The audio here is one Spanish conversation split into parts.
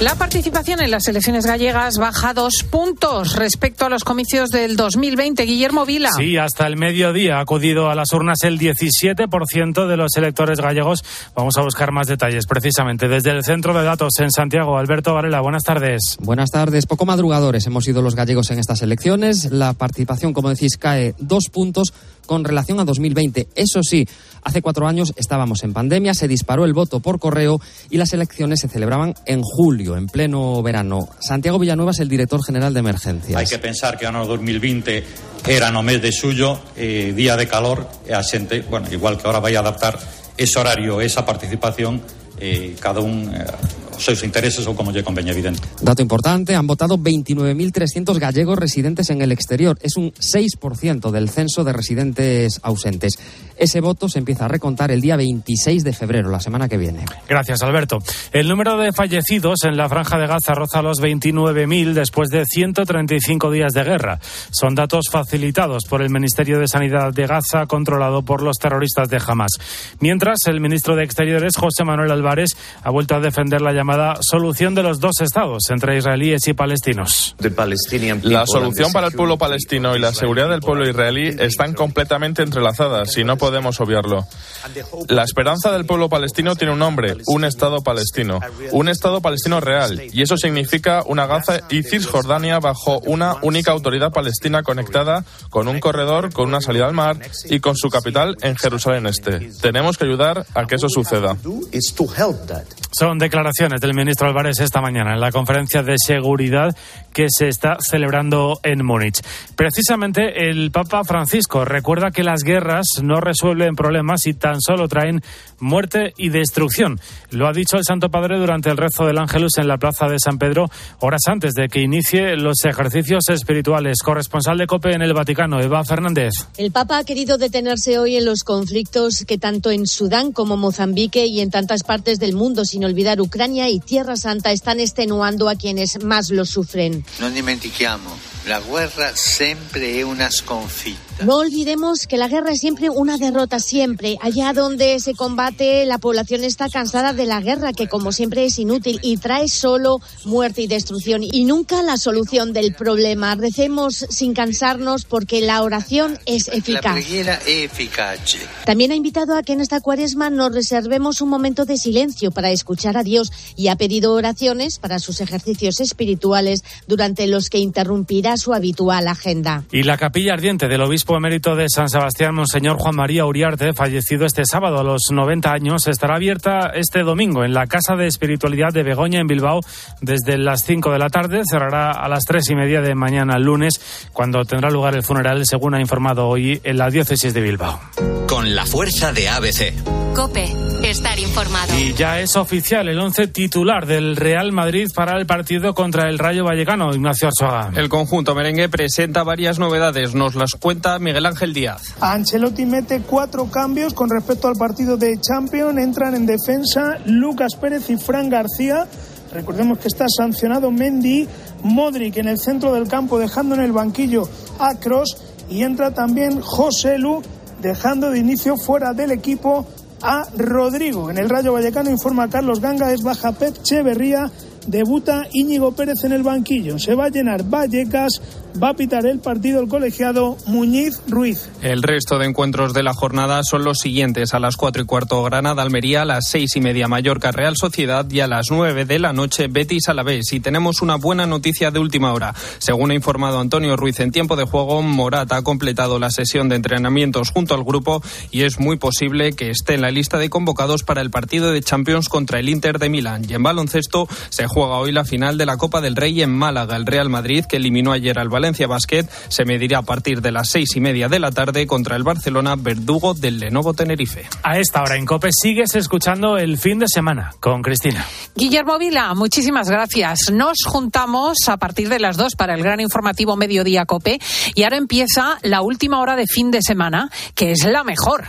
La participación en las elecciones gallegas baja dos puntos respecto a los comicios del 2020. Guillermo Vila. Sí, hasta el mediodía ha acudido a las urnas el 17% de los electores gallegos. Vamos a buscar más detalles precisamente desde el centro de datos en Santiago. Alberto Varela, buenas tardes. Buenas tardes. Poco madrugadores hemos sido los gallegos en estas elecciones. La participación, como decís, cae dos puntos con relación a 2020. Eso sí, hace cuatro años estábamos en pandemia, se disparó el voto por correo y las elecciones se celebraban en julio, en pleno verano. Santiago Villanueva es el director general de emergencias. Hay que pensar que año 2020 era no mes de suyo, eh, día de calor, e a xente, bueno, igual que ahora vai a adaptar ese horario, esa participación, eh, cada un eh, os seus intereses ou como lle conveña evidente. Dato importante, han votado 29.300 gallegos residentes en el exterior. Es un 6% del censo de residentes ausentes. Ese voto se empieza a recontar el día 26 de febrero, la semana que viene. Gracias, Alberto. El número de fallecidos en la franja de Gaza roza los 29.000 después de 135 días de guerra. Son datos facilitados por el Ministerio de Sanidad de Gaza, controlado por los terroristas de Hamas. Mientras, el ministro de Exteriores, José Manuel Álvarez, ha vuelto a defender la llamada solución de los dos estados entre israelíes y palestinos. La solución para el pueblo palestino y la seguridad del pueblo israelí están completamente entrelazadas y no podemos obviarlo. La esperanza del pueblo palestino tiene un nombre, un Estado palestino, un Estado palestino real, y eso significa una Gaza y Cisjordania bajo una única autoridad palestina conectada con un corredor, con una salida al mar y con su capital en Jerusalén Este. Tenemos que ayudar a que eso suceda. Son declaraciones del ministro Álvarez esta mañana en la conferencia de seguridad que se está celebrando en Múnich. Precisamente el Papa Francisco recuerda que las guerras no resuelven problemas y tan solo traen muerte y destrucción. Lo ha dicho el Santo Padre durante el rezo del Ángelus en la Plaza de San Pedro, horas antes de que inicie los ejercicios espirituales. Corresponsal de COPE en el Vaticano, Eva Fernández. El Papa ha querido detenerse hoy en los conflictos que tanto en Sudán como Mozambique y en tantas partes del mundo, sin olvidar Ucrania y Tierra Santa, están extenuando a quienes más lo sufren. Non dimentichiamo, la guerra sempre è una sconfitta. No olvidemos que la guerra es siempre una derrota, siempre. Allá donde se combate, la población está cansada de la guerra, que como siempre es inútil y trae solo muerte y destrucción y nunca la solución del problema. Recemos sin cansarnos porque la oración es eficaz. También ha invitado a que en esta cuaresma nos reservemos un momento de silencio para escuchar a Dios y ha pedido oraciones para sus ejercicios espirituales durante los que interrumpirá su habitual agenda. Y la capilla ardiente del obispo emérito de San Sebastián, Monseñor Juan María Uriarte, fallecido este sábado a los 90 años, estará abierta este domingo en la Casa de Espiritualidad de Begoña en Bilbao desde las 5 de la tarde. Cerrará a las 3 y media de mañana lunes, cuando tendrá lugar el funeral, según ha informado hoy en la diócesis de Bilbao. Con la fuerza de ABC. Cope, estar informado. Y ya es oficial el once titular del Real Madrid para el partido contra el Rayo Vallecano, Ignacio Arzuaga. El conjunto merengue presenta varias novedades, nos las cuenta Miguel Ángel Díaz. Ancelotti mete cuatro cambios con respecto al partido de Champions. Entran en defensa Lucas Pérez y Fran García. Recordemos que está sancionado Mendy, Modric en el centro del campo, dejando en el banquillo a Cross. Y entra también José Lu, dejando de inicio fuera del equipo a Rodrigo. En el Rayo Vallecano informa Carlos Ganga, es baja Pep Cheverría, debuta Íñigo Pérez en el banquillo. Se va a llenar Vallecas, va a pitar el partido el colegiado Muñiz Ruiz. El resto de encuentros de la jornada son los siguientes. A las cuatro y cuarto Granada Almería, a las seis y media Mallorca Real Sociedad y a las nueve de la noche Betis Alavés. Y tenemos una buena noticia de última hora. Según ha informado Antonio Ruiz en tiempo de juego, Morata ha completado la sesión de entrenamientos junto al grupo y es muy posible que esté en la lista de convocados para el partido de Champions contra el Inter de Milán. Y en baloncesto se juega hoy la final de la Copa del Rey en Málaga. El Real Madrid, que eliminó ayer al Valencia Basket, se medirá a partir de las seis y media de la tarde contra el Barcelona Verdugo del Lenovo Tenerife. A esta hora en COPE sigues escuchando el fin de semana con Cristina. Guillermo Vila, muchísimas gracias. Nos juntamos a partir de las dos para el gran informativo Mediodía Cope y ahora empieza la última hora de fin de semana, que es la mejor.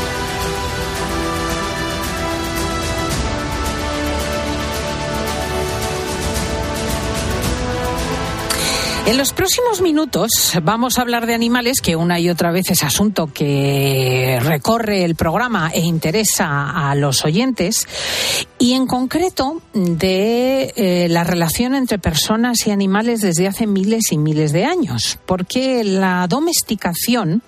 En los próximos minutos vamos a hablar de animales, que una y otra vez es asunto que recorre el programa e interesa a los oyentes, y en concreto de eh, la relación entre personas y animales desde hace miles y miles de años, porque la domesticación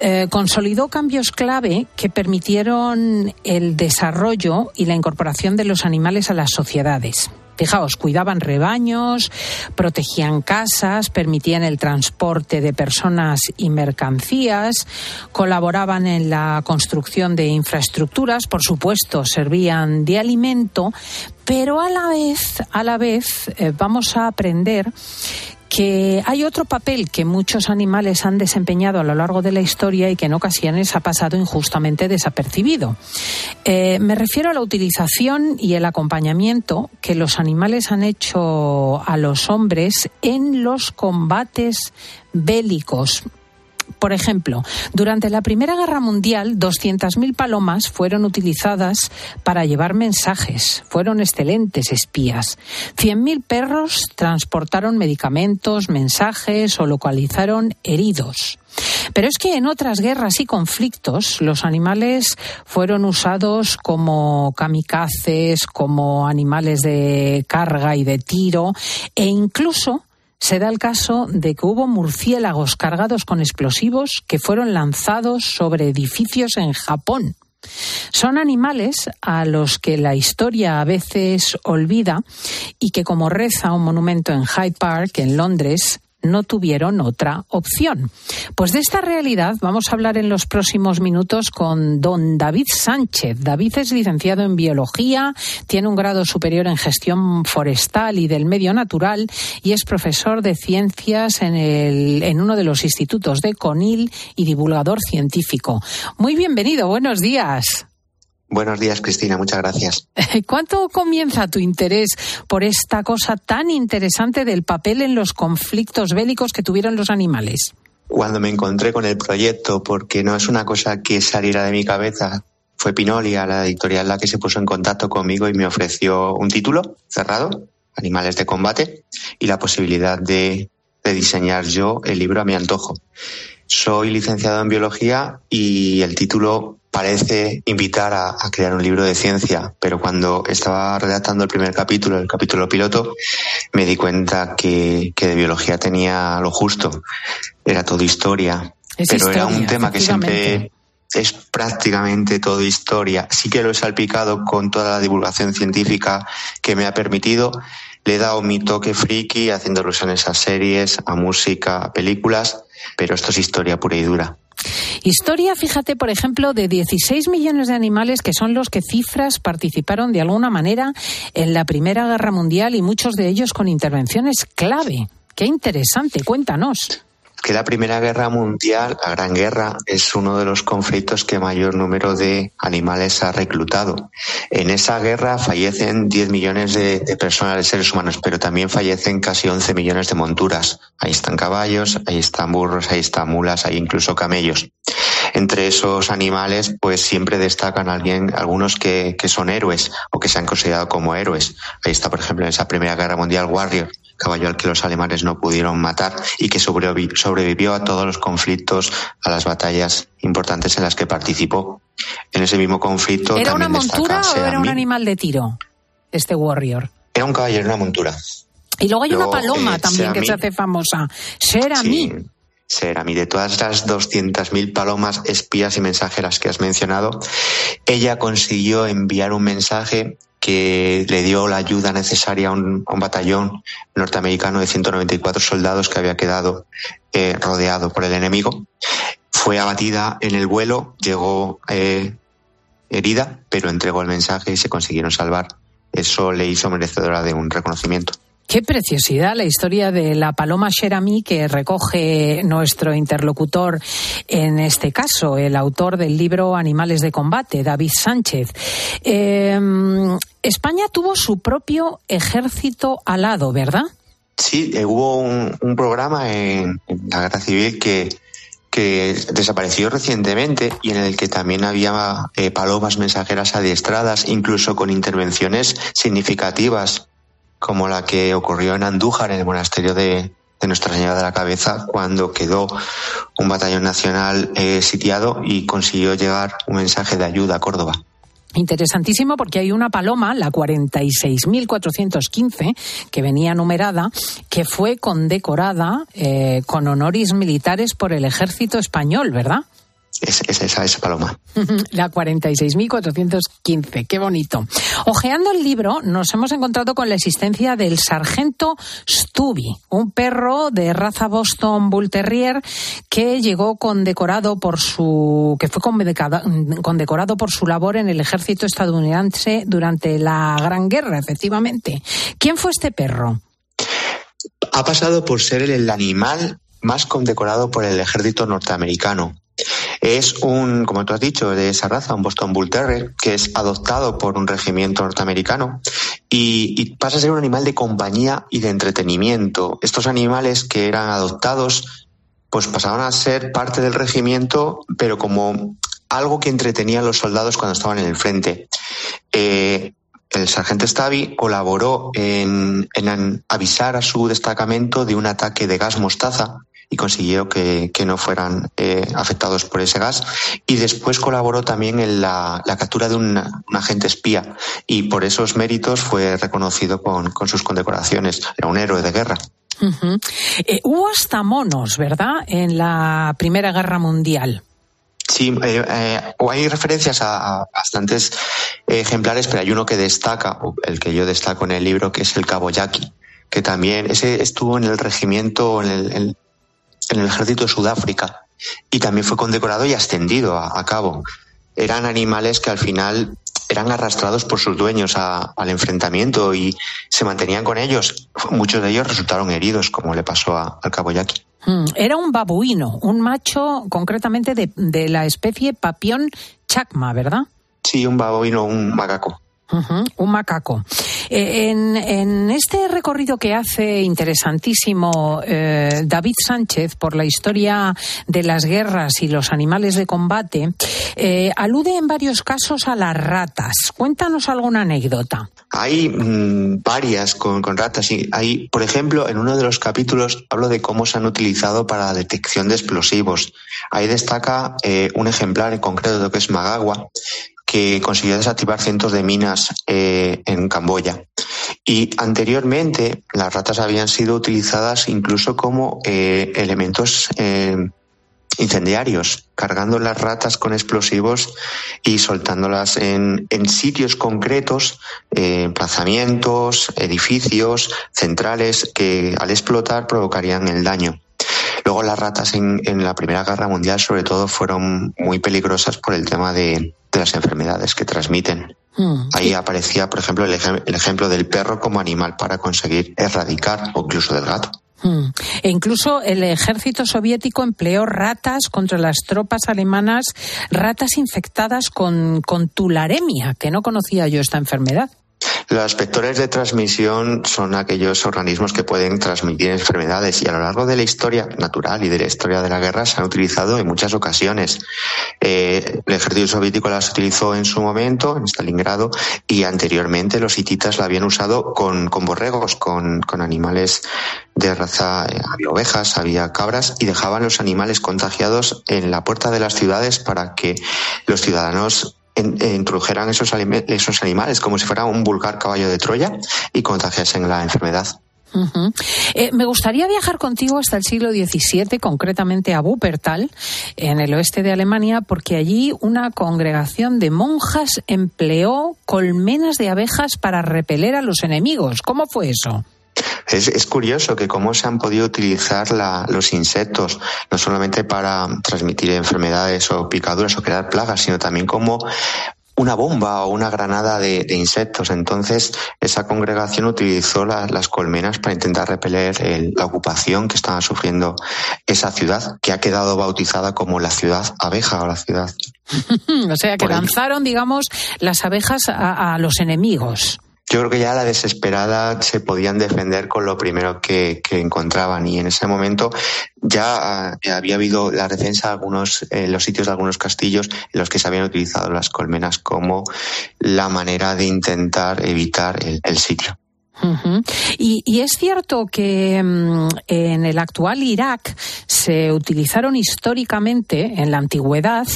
eh, consolidó cambios clave que permitieron el desarrollo y la incorporación de los animales a las sociedades. Fijaos, cuidaban rebaños, protegían casas, permitían el transporte de personas y mercancías, colaboraban en la construcción de infraestructuras, por supuesto, servían de alimento, pero a la vez, a la vez eh, vamos a aprender que hay otro papel que muchos animales han desempeñado a lo largo de la historia y que en ocasiones ha pasado injustamente desapercibido. Eh, me refiero a la utilización y el acompañamiento que los animales han hecho a los hombres en los combates bélicos. Por ejemplo, durante la Primera Guerra Mundial, 200.000 palomas fueron utilizadas para llevar mensajes. Fueron excelentes espías. 100.000 perros transportaron medicamentos, mensajes o localizaron heridos. Pero es que en otras guerras y conflictos los animales fueron usados como kamikazes, como animales de carga y de tiro e incluso se da el caso de que hubo murciélagos cargados con explosivos que fueron lanzados sobre edificios en Japón. Son animales a los que la historia a veces olvida y que, como reza un monumento en Hyde Park, en Londres, no tuvieron otra opción. Pues de esta realidad vamos a hablar en los próximos minutos con don David Sánchez. David es licenciado en biología, tiene un grado superior en gestión forestal y del medio natural y es profesor de ciencias en, el, en uno de los institutos de CONIL y divulgador científico. Muy bienvenido, buenos días. Buenos días, Cristina. Muchas gracias. ¿Cuánto comienza tu interés por esta cosa tan interesante del papel en los conflictos bélicos que tuvieron los animales? Cuando me encontré con el proyecto, porque no es una cosa que saliera de mi cabeza, fue Pinolia, la editorial, la que se puso en contacto conmigo y me ofreció un título cerrado, Animales de Combate, y la posibilidad de, de diseñar yo el libro a mi antojo. Soy licenciado en biología y el título parece invitar a, crear un libro de ciencia, pero cuando estaba redactando el primer capítulo, el capítulo piloto, me di cuenta que, de biología tenía lo justo. Era todo historia, pero era un tema que siempre es prácticamente todo historia. Sí que lo he salpicado con toda la divulgación científica que me ha permitido. Le he dado mi toque friki haciendo alusiones a series, a música, a películas, pero esto es historia pura y dura. Historia, fíjate, por ejemplo, de 16 millones de animales que son los que cifras participaron de alguna manera en la Primera Guerra Mundial y muchos de ellos con intervenciones clave. Qué interesante, cuéntanos que la Primera Guerra Mundial, la Gran Guerra, es uno de los conflictos que mayor número de animales ha reclutado. En esa guerra fallecen 10 millones de, personas, de seres humanos, pero también fallecen casi 11 millones de monturas. Ahí están caballos, ahí están burros, ahí están mulas, hay incluso camellos. Entre esos animales, pues siempre destacan alguien, algunos que, que son héroes o que se han considerado como héroes. Ahí está, por ejemplo, en esa Primera Guerra Mundial Warrior, caballo al que los alemanes no pudieron matar y que sobrevivió a todos los conflictos, a las batallas importantes en las que participó. En ese mismo conflicto. ¿Era una montura o era un animal de tiro, este Warrior? Era un caballero, una montura. Y luego hay una paloma eh, también que se hace famosa. Serami. Sí, Serami. De todas las 200.000 palomas espías y mensajeras que has mencionado, ella consiguió enviar un mensaje que le dio la ayuda necesaria a un, batallón norteamericano de 194 soldados que había quedado eh, rodeado por el enemigo. Fue abatida en el vuelo, llegó eh, herida, pero entregó el mensaje y se consiguieron salvar. Eso le hizo merecedora de un reconocimiento. Qué preciosidad la historia de la paloma Sherami que recoge nuestro interlocutor en este caso, el autor del libro Animales de Combate, David Sánchez. Em, España tuvo su propio ejército alado, ¿verdad? Sí, eh, hubo un, programa en, la Guerra Civil que, que desapareció recientemente y en el que también había eh, palomas mensajeras adiestradas, incluso con intervenciones significativas, como la que ocurrió en Andújar, en el monasterio de, Nuestra Señora de la Cabeza, cuando quedó un batallón nacional eh, sitiado y consiguió llegar un mensaje de ayuda a Córdoba. Interesantísimo porque hay una paloma, la 46.415, que venía numerada, que fue condecorada eh, con honoris militares por el ejército español, ¿verdad? Es, esa, esa paloma. La 46.415, qué bonito. Ojeando el libro, nos hemos encontrado con la existencia del sargento Stubby, un perro de raza Boston Bull Terrier que llegó condecorado por su, que fue condecorado por su labor en el ejército estadounidense durante la Gran Guerra, efectivamente. ¿Quién fue este perro? Ha pasado por ser el animal más condecorado por el ejército norteamericano. Es un, como tú has dicho, de esa raza, un Boston Bull Terrier, que es adoptado por un regimiento norteamericano y, pasa a ser un animal de compañía y de entretenimiento. Estos animales que eran adoptados, pues pasaban a ser parte del regimiento, pero como algo que entretenía a los soldados cuando estaban en el frente. Eh, el sargento Stavi colaboró en, avisar a su destacamento de un ataque de gas mostaza y consiguió que, no fueran eh, afectados por ese gas. Y después colaboró también en la, captura de un, agente espía y por esos méritos fue reconocido con, sus condecoraciones. Era un héroe de guerra. Eh, hubo hasta monos, ¿verdad?, en la Primera Guerra Mundial. Sí, eh, hay referencias a, bastantes ejemplares, pero hay uno que destaca, el que yo destaco en el libro, que es el Cabo Yaqui, que también ese estuvo en el regimiento, en el, en el ejército de Sudáfrica y también fue condecorado y ascendido a, cabo. Eran animales que al final eran arrastrados por sus dueños al enfrentamiento y se mantenían con ellos. Muchos de ellos resultaron heridos, como le pasó al cabo Yaqui. Hmm, era un babuino, un macho concretamente de, de la especie Papión chacma, ¿verdad? Sí, un babuino, un macaco un macaco. Eh, en, este recorrido que hace interesantísimo eh, David Sánchez por la historia de las guerras y los animales de combate, eh, alude en varios casos a las ratas. Cuéntanos alguna anécdota. Hay mm, varias con, ratas. Y hay, por ejemplo, en uno de los capítulos hablo de cómo se han utilizado para la detección de explosivos. Ahí destaca un ejemplar en concreto de lo que es Magagua, que consiguió desactivar cientos de minas eh, en Camboya. Y anteriormente las ratas habían sido utilizadas incluso como eh, elementos eh, incendiarios, cargando las ratas con explosivos y soltándolas en, en sitios concretos, emplazamientos, edificios, centrales, que al explotar provocarían el daño. Luego las ratas en, en, la Primera Guerra Mundial sobre todo fueron muy peligrosas por el tema de, de las enfermedades que transmiten. Hmm. Ahí aparecía, por ejemplo, el, ejemplo del perro como animal para conseguir erradicar o incluso del gato. Hmm. E incluso el ejército soviético empleó ratas contra las tropas alemanas, ratas infectadas con, con tularemia, que no conocía yo esta enfermedad. Los vectores de transmisión son aquellos organismos que pueden transmitir enfermedades y a lo largo de la historia natural y de la historia de la guerra se han utilizado en muchas ocasiones. Eh, el ejército soviético las utilizó en su momento, en Stalingrado, y anteriormente los hititas la habían usado con, con borregos, con, con animales de raza, eh, había ovejas, había cabras y dejaban los animales contagiados en la puerta de las ciudades para que los ciudadanos eh, introdujeran esos, esos animales como si fuera un vulgar caballo de Troya y contagiasen la enfermedad. Eh, me gustaría viajar contigo hasta el siglo XVII, concretamente a Wuppertal, en el oeste de Alemania, porque allí una congregación de monjas empleó colmenas de abejas para repeler a los enemigos. ¿Cómo fue eso? Es, curioso que cómo se han podido utilizar los insectos, no solamente para transmitir enfermedades o picaduras o crear plagas, sino también como una bomba o una granada de, insectos. Entonces, esa congregación utilizó las colmenas para intentar repeler la ocupación que estaba sufriendo esa ciudad, que ha quedado bautizada como la ciudad abeja o la ciudad. o sea, que lanzaron, digamos, las abejas a los enemigos. Yo creo que ya a la desesperada se podían defender con lo primero que, encontraban y en ese momento ya eh, había habido la defensa de algunos, en eh, los sitios de algunos castillos en los que se habían utilizado las colmenas como la manera de intentar evitar el, sitio. y, es cierto que mm, en el actual Irak se utilizaron históricamente, en la antigüedad,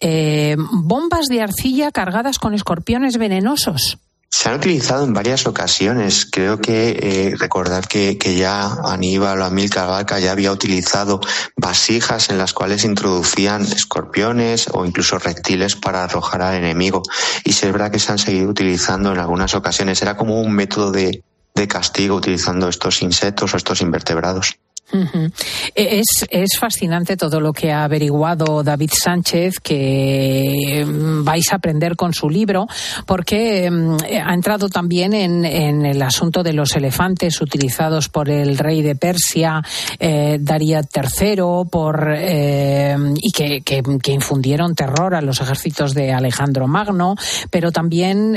eh, bombas de arcilla cargadas con escorpiones venenosos. Se han utilizado en varias ocasiones. Creo que eh, recordar que, ya Aníbal o Amílcar Barca ya había utilizado vasijas en las cuales introducían escorpiones o incluso reptiles para arrojar al enemigo. Y se verdad que se han seguido utilizando en algunas ocasiones. Era como un método de castigo utilizando estos insectos o estos invertebrados. E-, es, es, fascinante todo lo que ha averiguado David Sánchez, que mm, vais a aprender con su libro, porque mm, ha entrado también en, el asunto de los elefantes utilizados por el rey de Persia, eh, Darío III, por, eh, y que, infundieron terror a los ejércitos de Alejandro Magno, pero también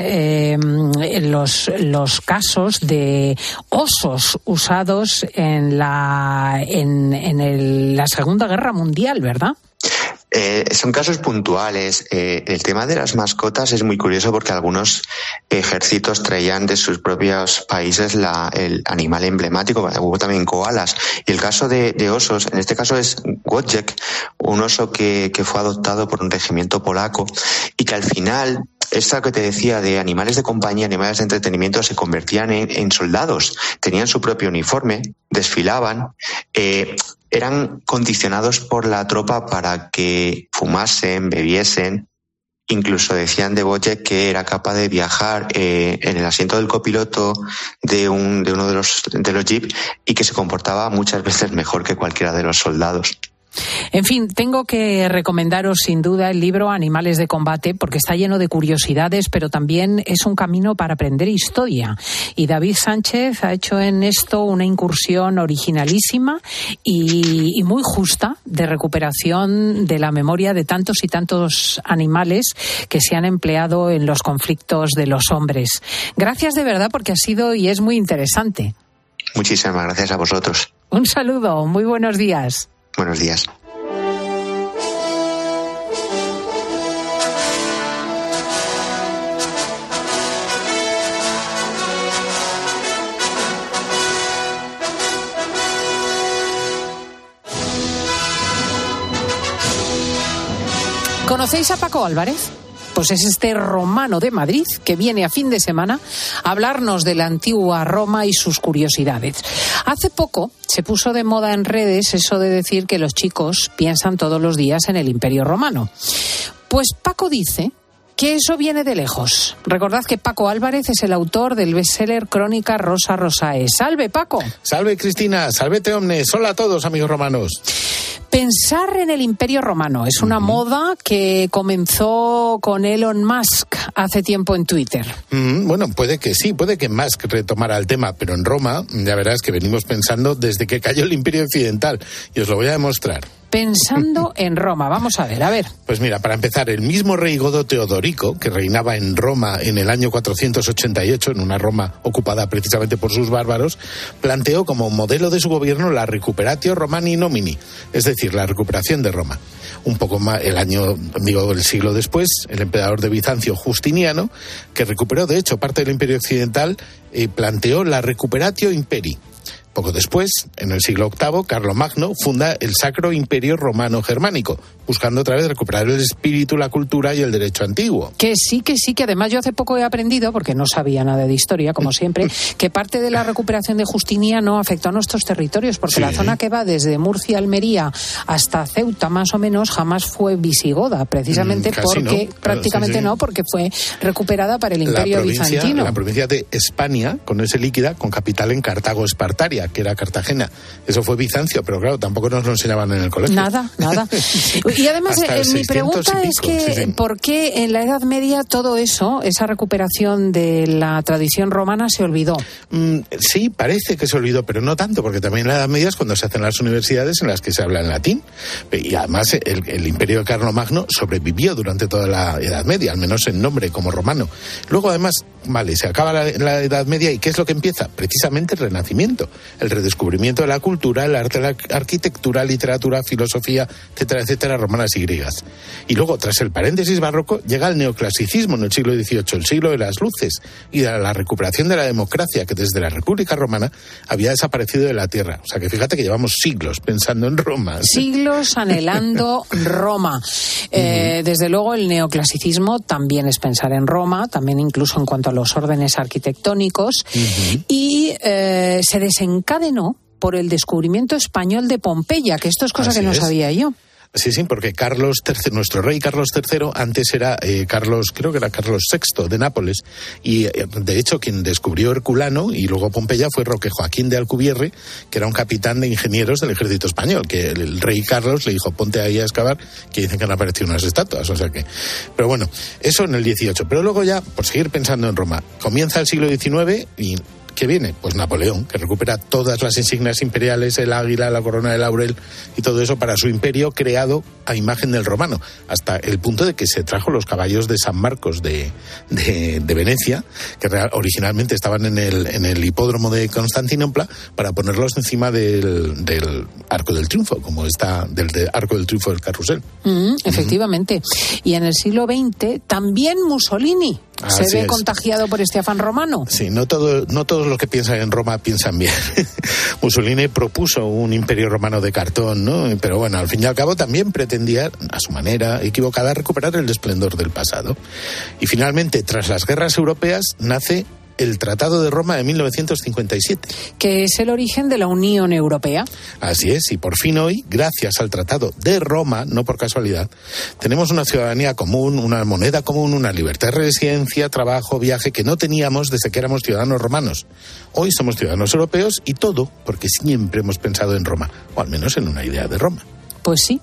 los, los casos de osos usados en la en, la Segunda Guerra Mundial, ¿verdad? Eh, son casos puntuales. Eh, el tema de las mascotas es muy curioso porque algunos ejércitos traían de sus propios países el animal emblemático. Hubo también koalas. Y el caso de, osos, en este caso es Wojciech, un oso que, fue adoptado por un regimiento polaco y que al final esta que te decía de animales de compañía, animales de entretenimiento, se convertían en, soldados, tenían su propio uniforme, desfilaban, eh, eran condicionados por la tropa para que fumasen, bebiesen, incluso decían de Boye que era capaz de viajar eh, en el asiento del copiloto de, un, de uno de los, de los jeeps y que se comportaba muchas veces mejor que cualquiera de los soldados. En fin, tengo que recomendaros sin duda el libro Animales de Combate porque está lleno de curiosidades, pero también es un camino para aprender historia. Y David Sánchez ha hecho en esto una incursión originalísima y, muy justa de recuperación de la memoria de tantos y tantos animales que se han empleado en los conflictos de los hombres. Gracias de verdad porque ha sido y es muy interesante. Muchísimas gracias a vosotros. Un saludo, muy buenos días. Buenos días. ¿Conocéis a Paco Álvarez? Pues es este romano de Madrid que viene a fin de semana a hablarnos de la antigua Roma y sus curiosidades. Hace poco se puso de moda en redes eso de decir que los chicos piensan todos los días en el Imperio Romano. Pues Paco dice que eso viene de lejos. Recordad que Paco Álvarez es el autor del bestseller Crónica Rosa Rosae. Salve, Paco. Salve, Cristina. Salvete, omnes. Hola a todos, amigos romanos. Pensar en el Imperio Romano es una moda que comenzó con Elon Musk hace tiempo en Twitter. bueno, puede que sí, puede que Musk retomara el tema, pero en Roma ya verás que venimos pensando desde que cayó el Imperio Occidental y os lo voy a demostrar pensando en Roma. Vamos a ver, a ver. Pues mira, para empezar, el mismo rey Godo Teodorico, que reinaba en Roma en el año 488, en una Roma ocupada precisamente por sus bárbaros, planteó como modelo de su gobierno la recuperatio Romani nomini, es decir, la recuperación de Roma. Un poco más, el año, digo, el siglo después, el emperador de Bizancio Justiniano, que recuperó de hecho parte del imperio occidental, y planteó la recuperatio imperi, poco después, en el siglo VIII, Carlomagno funda el Sacro Imperio Romano Germánico, buscando otra vez recuperar el espíritu, la cultura y el derecho antiguo. Que sí, que sí, que además yo hace poco he aprendido, porque no sabía nada de historia, como siempre, que parte de la recuperación de Justiniano afectó a nuestros territorios, porque la zona que va desde Murcia, Almería hasta Ceuta, más o menos, jamás fue visigoda, precisamente mm, porque, prácticamente no, porque fue recuperada para el Imperio bizantino. La provincia de España, con ese líquida, con capital en Cartago Espartaria, que era Cartagena. Eso fue Bizancio, pero claro, tampoco nos lo enseñaban en el colegio. Nada, nada. Y además, eh, mi pregunta es que, ¿por qué en la Edad Media todo eso, esa recuperación de la tradición romana, se olvidó? Mm, sí, parece que se olvidó, pero no tanto, porque también en la Edad Media es cuando se hacen las universidades en las que se habla en latín. Y además, el, imperio de Carlomagno sobrevivió durante toda la Edad Media, al menos en nombre como romano. Luego, además, vale, se acaba la, Edad Media y ¿qué es lo que empieza? Precisamente el Renacimiento, el redescubrimiento de la cultura, el arte, la arquitectura, literatura, filosofía, etcétera, etcétera, romanas y griegas. Y luego, tras el paréntesis barroco, llega el neoclasicismo en el siglo XVIII, el siglo de las luces y de la recuperación de la democracia que desde la República Romana había desaparecido de la tierra. O sea que fíjate que llevamos siglos pensando en Roma. Siglos anhelando Roma. Eh, desde luego el neoclasicismo también es pensar en Roma, también incluso en cuanto a los órdenes arquitectónicos, y eh, se desencadenó por el descubrimiento español de Pompeya, que esto es cosa que no sabía yo. Sí, sí, porque Carlos III, nuestro rey Carlos III, antes era eh, Carlos, creo que era Carlos VI de Nápoles, y eh, de hecho quien descubrió Herculano y luego Pompeya fue Roque Joaquín de Alcubierre, que era un capitán de ingenieros del ejército español, que el, rey Carlos le dijo, ponte ahí a excavar, que dicen que han aparecido unas estatuas, o sea que... Pero bueno, eso en el 18. Pero luego ya, por seguir pensando en Roma, comienza el siglo XIX y ¿Qué viene? Pues Napoleón, que recupera todas las insignias imperiales, el águila, la corona de laurel y todo eso para su imperio creado a imagen del romano, hasta el punto de que se trajo los caballos de San Marcos de, de, Venecia, que originalmente estaban en el, en el hipódromo de Constantinopla, para ponerlos encima del, del Arco del Triunfo, como está del, Arco del Triunfo del Carrusel. Mm, efectivamente. Y en el siglo XX también Mussolini se ve contagiado por este afán romano. Sí, no, todo, no todos los que piensan en Roma piensan bien. Mussolini propuso un imperio romano de cartón, ¿no? Pero bueno, al fin y al cabo también pretendía, a su manera equivocada, recuperar el esplendor del pasado. Y finalmente, tras las guerras europeas, nace el Tratado de Roma de 1957. Que es el origen de la Unión Europea. Así es, y por fin hoy, gracias al Tratado de Roma, no por casualidad, tenemos una ciudadanía común, una moneda común, una libertad de residencia, trabajo, viaje que no teníamos desde que éramos ciudadanos romanos. Hoy somos ciudadanos europeos y todo porque siempre hemos pensado en Roma, o al menos en una idea de Roma. Pues sí,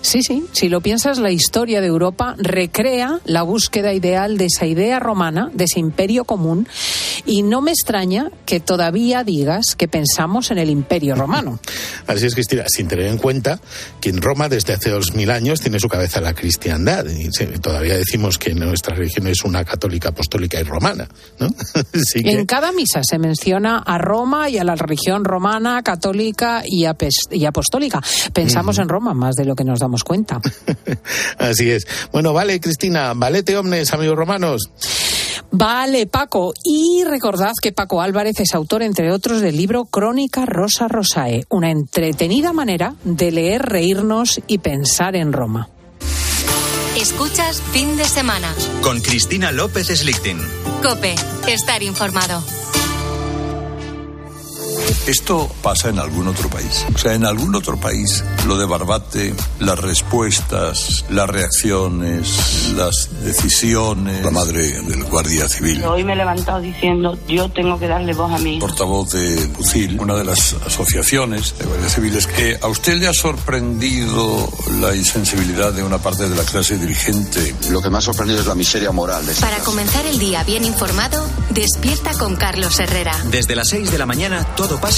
Sí, sí, si lo piensas, la historia de Europa recrea la búsqueda ideal de esa idea romana, de ese imperio común, y no me extraña que todavía digas que pensamos en el imperio romano. Así es, Cristina, sin tener en cuenta que en Roma desde hace dos mil años tiene su cabeza la cristiandad, y todavía decimos que nuestra religión es una católica, apostólica y romana, ¿no? En cada misa se menciona a Roma y a la religión romana, católica y, apostólica. Pensamos en Roma más de lo que nos damos cuenta. Así es. Bueno, vale, Cristina, valete omnes, amigos romanos. Vale, Paco. Y recordad que Paco Álvarez es autor, entre otros, del libro Crónica Rosa Rosae, una entretenida manera de leer, reírnos y pensar en Roma. Escuchas fin de semana. Con Cristina López Slichting. Cope, estar informado. Esto pasa en algún otro país. O sea, en algún otro país lo de Barbate, las respuestas, las reacciones, las decisiones. La madre del Guardia Civil. Hoy me he levantado diciendo, yo tengo que darle voz a mí. Portavoz de Pucil, una de las asociaciones de Guardia Civiles, que a usted le ha sorprendido la insensibilidad de una parte de la clase dirigente. Lo que me ha sorprendido es la miseria moral. De Para comenzar el día bien informado, despierta con Carlos Herrera. Desde las 6 de la mañana, todo pasa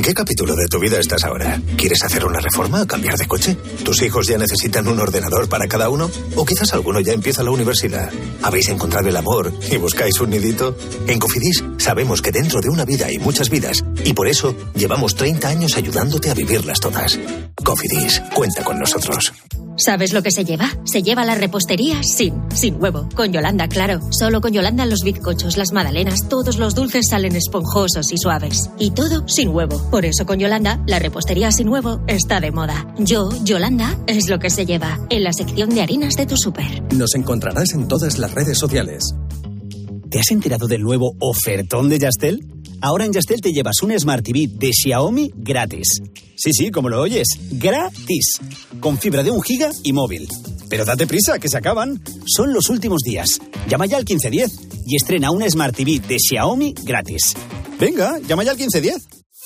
¿En qué capítulo de tu vida estás ahora? ¿Quieres hacer una reforma o cambiar de coche? ¿Tus hijos ya necesitan un ordenador para cada uno? ¿O quizás alguno ya empieza la universidad? ¿Habéis encontrado el amor y buscáis un nidito? En Cofidis sabemos que dentro de una vida hay muchas vidas y por eso llevamos 30 años ayudándote a vivirlas todas. Cofidis, cuenta con nosotros. ¿Sabes lo que se lleva? Se lleva la repostería sin, sin huevo. Con Yolanda, claro. Solo con Yolanda los bizcochos, las magdalenas, todos los dulces salen esponjosos y suaves. Y todo sin huevo. Por eso con Yolanda, la repostería sin huevo está de moda. Yo, Yolanda, es lo que se lleva. En la sección de harinas de tu súper. Nos encontrarás en todas las redes sociales. ¿Te has enterado del nuevo ofertón de Yastel? ahora en Yastel te llevas un Smart TV de Xiaomi gratis. Sí, sí, como lo oyes, gratis. Con fibra de un giga y móvil. Pero date prisa, que se acaban. Son los últimos días. Llama ya al 1510 y estrena un Smart TV de Xiaomi gratis. Venga, llama ya al 1510.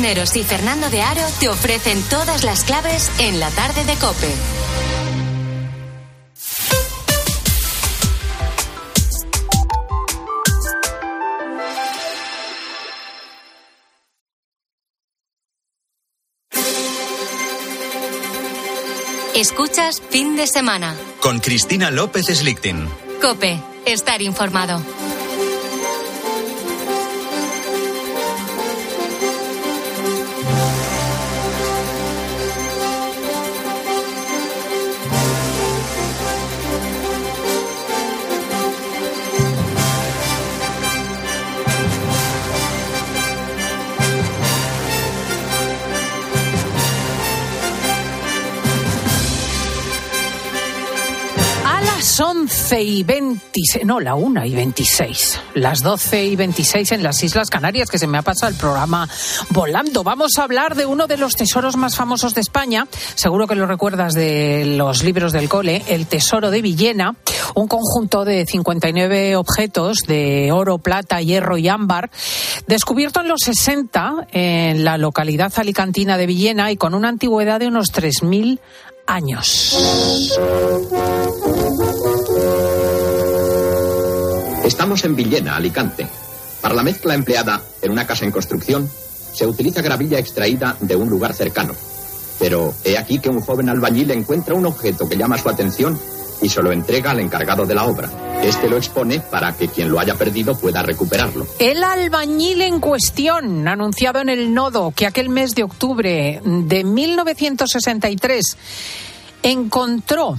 Cisneros y Fernando de Aro te ofrecen todas las claves en la tarde de Cope. Escuchas fin de semana. Con Cristina López Slichting. Cope, estar informado. 12 y 26, no, la 1 y 26, las 12 y 26 en las Islas Canarias, que se me ha pasado el programa volando. Vamos a hablar de uno de los tesoros más famosos de España, seguro que lo recuerdas de los libros del cole, el Tesoro de Villena, un conjunto de 59 objetos de oro, plata, hierro y ámbar, descubierto en los 60 en la localidad alicantina de Villena y con una antigüedad de unos 3.000 años. Estamos en Villena, Alicante. Para la mezcla empleada en una casa en construcción, se utiliza gravilla extraída de un lugar cercano. Pero he aquí que un joven albañil encuentra un objeto que llama su atención y se lo entrega al encargado de la obra. Este lo expone para que quien lo haya perdido pueda recuperarlo. El albañil en cuestión, anunciado en el nodo que aquel mes de octubre de 1963 encontró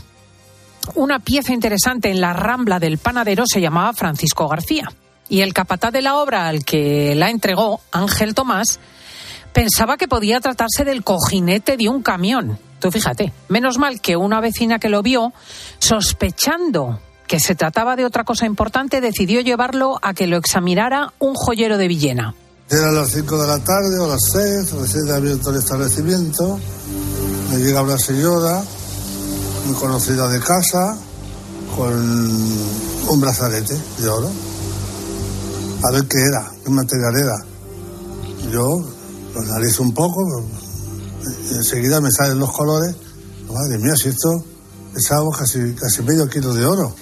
una pieza interesante en la rambla del panadero, se llamaba Francisco García. Y el capataz de la obra al que la entregó, Ángel Tomás, pensaba que podía tratarse del cojinete de un camión. Tú fíjate, menos mal que una vecina que lo vio, sospechando que se trataba de otra cosa importante, decidió llevarlo a que lo examinara un joyero de Villena. Eran las 5 de la tarde o las 6, recién abierto el establecimiento. Me llega una señora muy conocida de casa con un brazalete de oro. A ver qué era, qué material era. Yo lo analizo un poco enseguida me salen los colores. Madre mía, si esto pesaba casi, casi medio kilo de oro.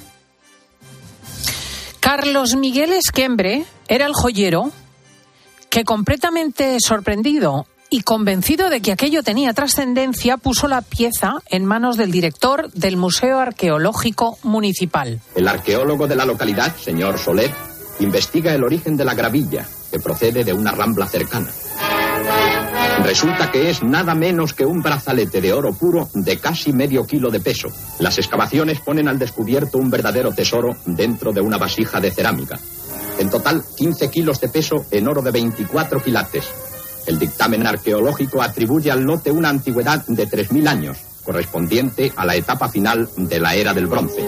Carlos Miguel Esquembre era el joyero que completamente sorprendido y convencido de que aquello tenía trascendencia, puso la pieza en manos del director del Museo Arqueológico Municipal. El arqueólogo de la localidad, señor Soler, investiga el origen de la gravilla, que procede de una rambla cercana. Resulta que es nada menos que un brazalete de oro puro de casi medio kilo de peso. Las excavaciones ponen al descubierto un verdadero tesoro dentro de una vasija de cerámica. En total, 15 kilos de peso en oro de 24 quilates. El dictamen arqueológico atribuye al lote una antigüedad de 3.000 años, correspondiente a la etapa final de la era del bronce.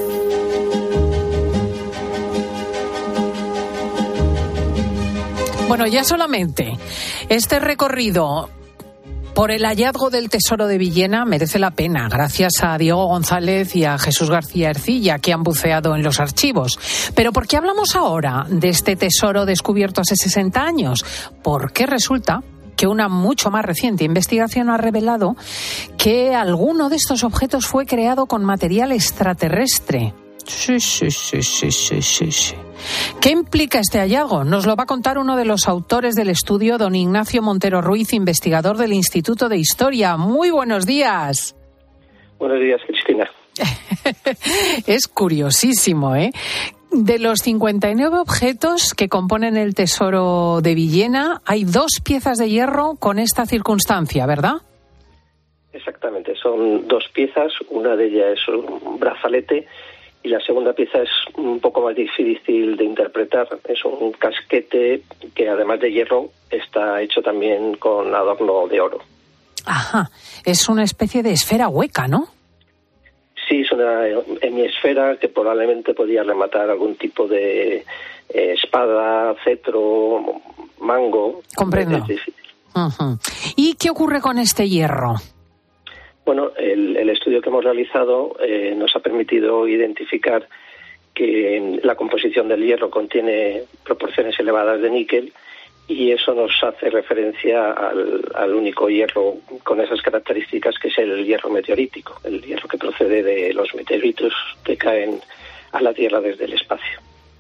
Bueno, ya solamente este recorrido por el hallazgo del tesoro de Villena merece la pena, gracias a Diego González y a Jesús García Ercilla, que han buceado en los archivos. Pero ¿por qué hablamos ahora de este tesoro descubierto hace 60 años? Porque resulta que una mucho más reciente investigación ha revelado que alguno de estos objetos fue creado con material extraterrestre. Sí, sí, sí, sí, sí, sí, sí. ¿Qué implica este hallazgo? Nos lo va a contar uno de los autores del estudio, don Ignacio Montero Ruiz, investigador del Instituto de Historia. Muy buenos días. Buenos días, Cristina. es curiosísimo, ¿eh? De los 59 objetos que componen el tesoro de Villena, hay dos piezas de hierro con esta circunstancia, ¿verdad? Exactamente, son dos piezas, una de ellas es un brazalete y la segunda pieza es un poco más difícil de interpretar, es un casquete que además de hierro está hecho también con adorno de oro. Ajá, es una especie de esfera hueca, ¿no? Una hemisfera que probablemente podía rematar algún tipo de eh, espada, cetro, mango. Comprendo. ¿Y qué ocurre con este hierro? Bueno, el, estudio que hemos realizado eh, nos ha permitido identificar que la composición del hierro contiene proporciones elevadas de níquel y eso nos hace referencia al, único hierro con esas características que es el hierro meteorítico, el hierro que procede de los meteoritos que caen a la Tierra desde el espacio.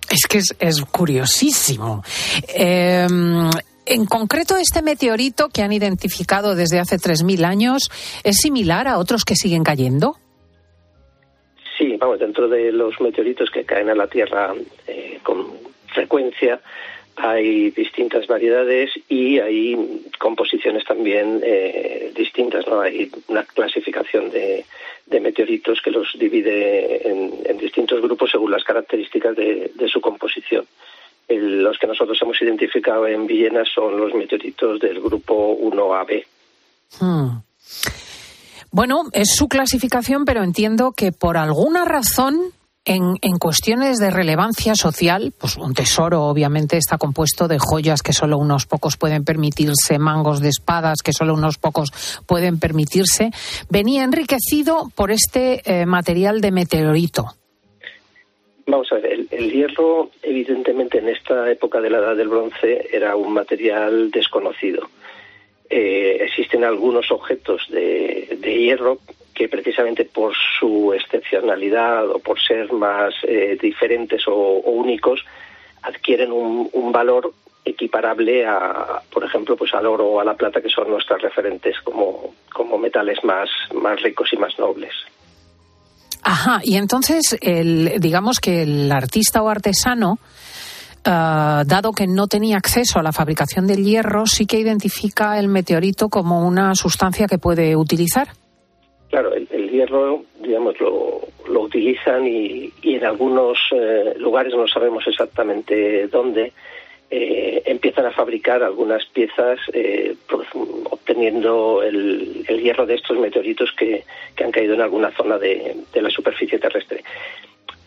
Es que es, curiosísimo. Em, en concreto, este meteorito que han identificado desde hace 3.000 años, ¿es similar a otros que siguen cayendo? Sí, vamos, dentro de los meteoritos que caen a la Tierra eh, con frecuencia, hay distintas variedades y hay composiciones también eh, distintas. ¿no? Hay una clasificación de, meteoritos que los divide en, distintos grupos según las características de, su composición. los que nosotros hemos identificado en Villena son los meteoritos del grupo 1AB. Hmm. Bueno, es su clasificación, pero entiendo que por alguna razón en, cuestiones de relevancia social, pues un tesoro obviamente está compuesto de joyas que solo unos pocos pueden permitirse, mangos de espadas que solo unos pocos pueden permitirse, venía enriquecido por este eh, material de meteorito. Vamos a ver, el, hierro evidentemente en esta época de la Edad del Bronce era un material desconocido. Eh, existen algunos objetos de hierro que precisamente por su excepcionalidad o por ser más eh, diferentes o, únicos adquieren un, valor equiparable a, por ejemplo, pues al oro o a la plata, que son nuestras referentes como, como metales más, más ricos y más nobles. Ajá, y entonces, el, digamos que el artista o artesano, ah, dado que no tenía acceso a la fabricación del hierro, sí que identifica el meteorito como una sustancia que puede utilizar. Claro, el, hierro, digamos, lo, lo utilizan y, en algunos eh, lugares no sabemos exactamente dónde. Eh, empiezan a fabricar algunas piezas eh, obteniendo el, hierro de estos meteoritos que, han caído en alguna zona de, la superficie terrestre.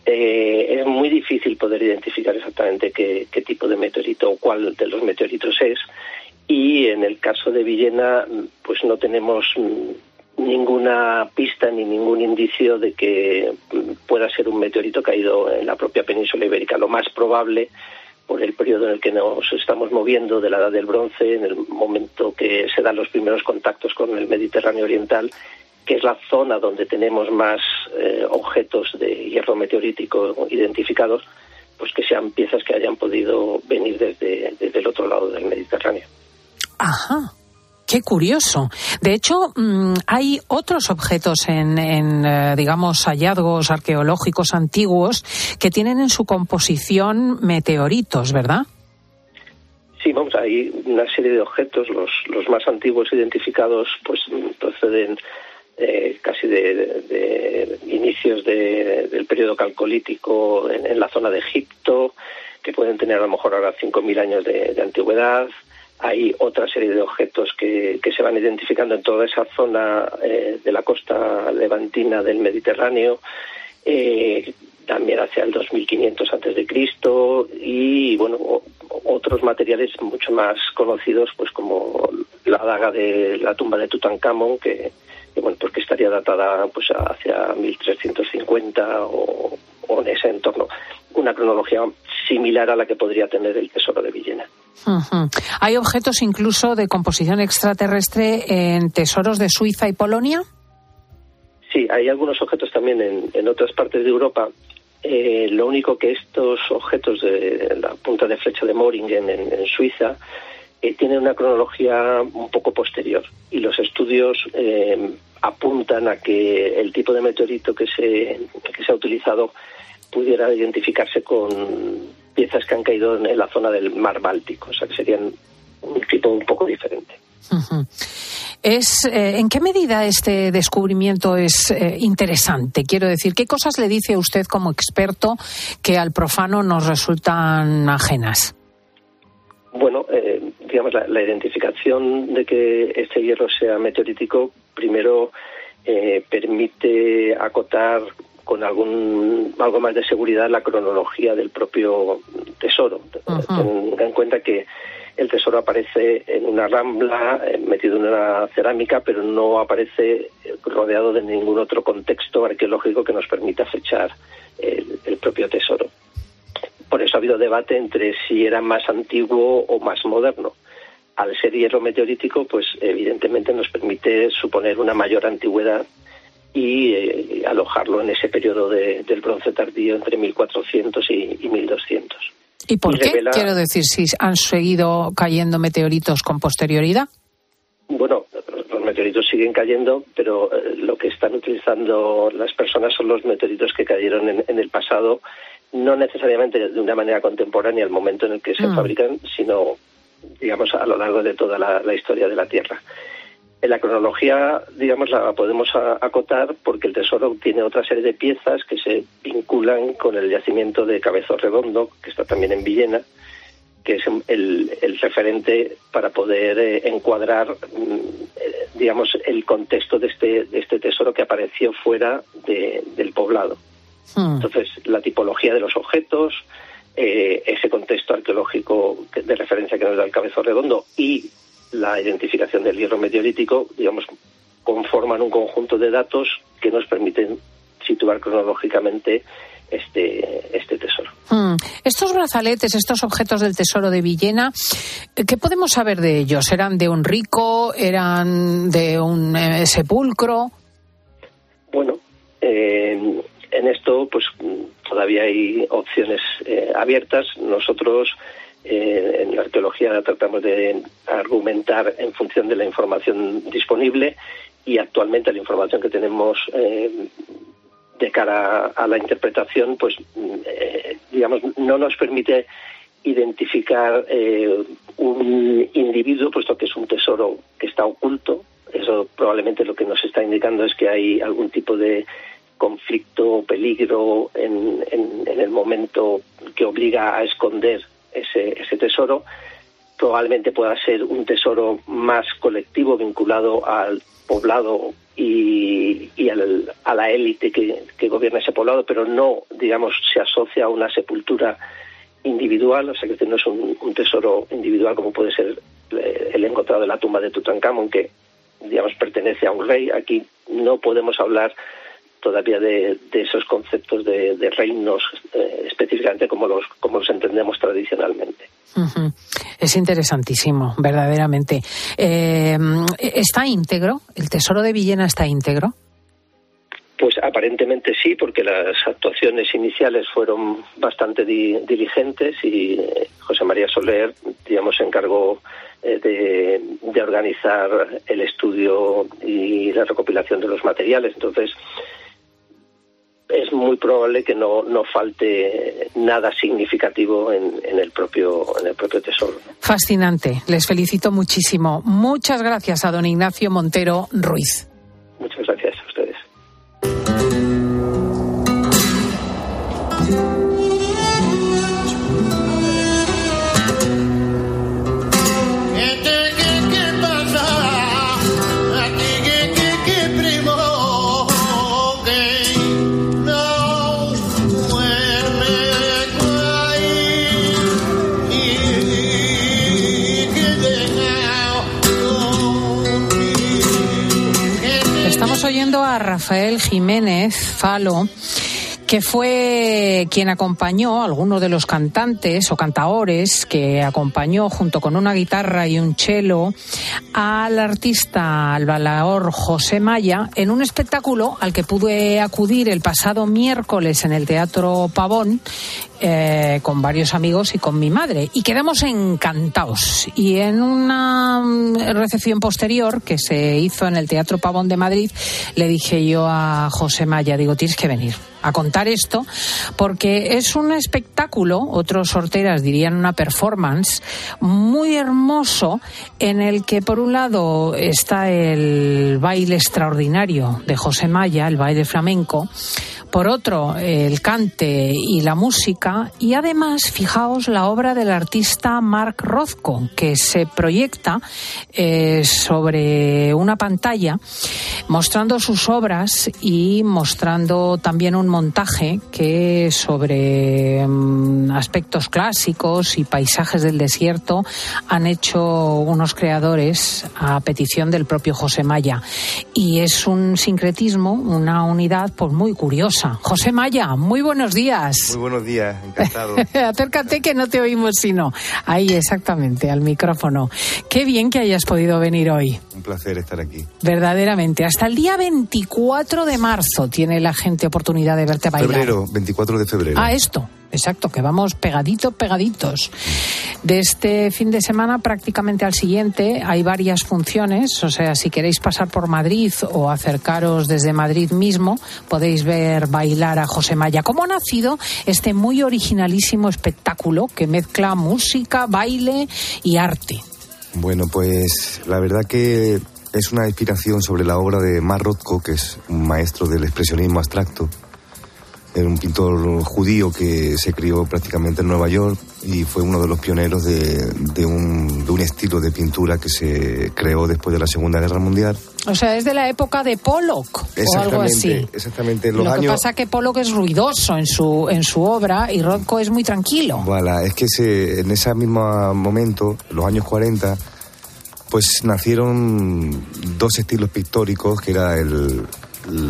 es muy difícil poder identificar exactamente qué, qué, tipo de meteorito o cuál de los meteoritos es y en el caso de Villena pues no tenemos ninguna pista ni ningún indicio de que pueda ser un meteorito caído en la propia península ibérica. Lo más probable, por el periodo en el que nos estamos moviendo de la Edad del Bronce, en el momento que se dan los primeros contactos con el Mediterráneo Oriental, que es la zona donde tenemos más eh, objetos de hierro meteorítico identificados, pues que sean piezas que hayan podido venir desde, desde el otro lado del Mediterráneo. Ajá. Qué curioso. De hecho, mm, hay otros objetos en, eh, digamos, hallazgos arqueológicos antiguos que tienen en su composición meteoritos, ¿verdad? Sí, vamos, hay una serie de objetos, los, más antiguos identificados, pues proceden eh, casi de, inicios del periodo calcolítico en, la zona de Egipto, que pueden tener a lo mejor ahora 5.000 años de antigüedad hay otra serie de objetos que, se van identificando en toda esa zona eh, de la costa levantina del Mediterráneo, eh, también hacia el 2500 antes de Cristo y bueno otros materiales mucho más conocidos, pues como la daga de la tumba de Tutankamón que, bueno pues que estaría datada pues hacia 1350 o, o en ese entorno una cronología similar a la que podría tener el tesoro de Villena. ¿Hay objetos incluso de composición extraterrestre en tesoros de Suiza y Polonia? Sí, hay algunos objetos también en, otras partes de Europa. Eh, lo único que estos objetos de la punta de flecha de Moringen en, Suiza eh, tienen una cronología un poco posterior y los estudios eh, apuntan a que el tipo de meteorito que se, que se ha utilizado pudiera identificarse con piezas que han caído en, la zona del mar Báltico, o sea que serían un tipo un poco diferente. Es, eh, ¿En qué medida este descubrimiento es eh, interesante? Quiero decir, ¿qué cosas le dice usted como experto que al profano nos resultan ajenas? Bueno, eh, digamos, la, identificación de que este hierro sea meteorítico, primero permite acotar con algún algo más de seguridad la cronología del propio tesoro. Tenga en cuenta que el tesoro aparece en una rambla, eh, metido en una cerámica, pero no aparece eh, rodeado de ningún otro contexto arqueológico que nos permita fechar el, propio tesoro. Por eso ha habido debate entre si era más antiguo o más moderno. Al ser hierro meteorítico, pues evidentemente nos permite suponer una mayor antigüedad y eh, alojarlo en ese periodo del bronce tardío entre 1400 y, y 1200. ¿Y por qué? Quiero decir, si han seguido cayendo meteoritos con posterioridad. Bueno, los meteoritos siguen cayendo, pero eh, lo que están utilizando las personas son los meteoritos que cayeron en, el pasado, no necesariamente de una manera contemporánea al momento en el que se mm. fabrican, sino, digamos, a lo largo de toda la historia de la Tierra. En la cronología, digamos, la podemos acotar porque el tesoro tiene otra serie de piezas que se vinculan con el yacimiento de Cabezo Redondo, que está también en Villena, que es el, referente para poder eh, encuadrar, mm, digamos, el contexto de este, de este tesoro que apareció fuera del poblado. Hmm. Entonces, la tipología de los objetos, eh, ese contexto arqueológico de referencia que nos da el Cabezo Redondo y la identificación del hierro meteorítico, digamos, conforman un conjunto de datos que nos permiten situar cronológicamente este, este tesoro. Hmm. Estos brazaletes, estos objetos del tesoro de Villena, ¿qué podemos saber de ellos? ¿Eran de un rico? ¿Eran de un eh, sepulcro? Bueno, eh, en esto pues todavía hay opciones eh, abiertas. Nosotros eh, en la arqueología tratamos de argumentar en función de la información disponible y actualmente la información que tenemos eh, de cara a la interpretación, pues, eh, digamos, no nos permite identificar un individuo, puesto que es un tesoro que está oculto. Eso probablemente lo que nos está indicando es que hay algún tipo de conflicto o peligro en, en el momento que obliga a esconder ese, ese tesoro probablemente pueda ser un tesoro más colectivo vinculado al poblado y, a la élite que, gobierna ese poblado, pero no, digamos, se asocia a una sepultura individual, o sea que no es un, tesoro individual como puede ser eh, el encontrado en la tumba de Tutankamón, que, digamos, pertenece a un rey. Aquí no podemos hablar todavía de, esos conceptos de, reinos eh, específicamente como los, como los entendemos tradicionalmente. Es interesantísimo, verdaderamente. Eh, ¿Está íntegro? ¿El tesoro de Villena está íntegro? Pues aparentemente sí, porque las actuaciones iniciales fueron bastante diligentes y eh, José María Soler, digamos, se encargó de, de, organizar el estudio y la recopilación de los materiales. Entonces, es muy probable que no, no falte nada significativo en, en, el propio, en el propio tesoro. Fascinante. Les felicito muchísimo. Muchas gracias a don Ignacio Montero Ruiz. Muchas gracias a Rafael Jiménez Falo que fue quien acompañó a algunos de los cantantes o cantaores que acompañó junto con una guitarra y un cello al artista, al balaor José Maya, en un espectáculo al que pude acudir el pasado miércoles en el Teatro Pavón eh, con varios amigos y con mi madre. Y quedamos encantados. Y en una mm, recepción posterior que se hizo en el Teatro Pavón de Madrid, le dije yo a José Maya, digo, tienes que venir a contar esto, porque es un espectáculo, otros sorteras dirían una performance, muy hermoso, en el que por un lado está el baile extraordinario de José Maya, el baile flamenco, por otro el cante y la música y además fijaos la obra del artista Mark Rothko que se proyecta eh, sobre una pantalla mostrando sus obras y mostrando también un montaje que sobre mm, aspectos clásicos y paisajes del desierto han hecho unos creadores a petición del propio José Maya y es un sincretismo, una unidad pues muy curiosa José Maya, muy buenos días. Muy buenos días, encantado. Acércate que no te oímos sino. Ahí, exactamente, al micrófono. Qué bien que hayas podido venir hoy. Un placer estar aquí. Verdaderamente. Hasta el día 24 de marzo tiene la gente oportunidad de verte bailar. Febrero, 24 de febrero. Ah, esto. Exacto, que vamos pegaditos, pegaditos. De este fin de semana prácticamente al siguiente hay varias funciones, o sea, si queréis pasar por Madrid o acercaros desde Madrid mismo, podéis ver bailar a José Maya. ¿Cómo ha nacido este muy originalísimo espectáculo que mezcla música, baile y arte? Bueno, pues la verdad que es una inspiración sobre la obra de Mar Rothko, que es un maestro del expresionismo abstracto era un pintor judío que se crió prácticamente en Nueva York y fue uno de los pioneros de, de, un, de, un, estilo de pintura que se creó después de la Segunda Guerra Mundial. O sea, es de la época de Pollock o algo así. Exactamente. Lo que pasa es que Pollock es ruidoso en su, en su obra y Rothko es muy tranquilo. Voilà, es que se, en ese mismo momento, los años 40, pues nacieron dos estilos pictóricos, que era el,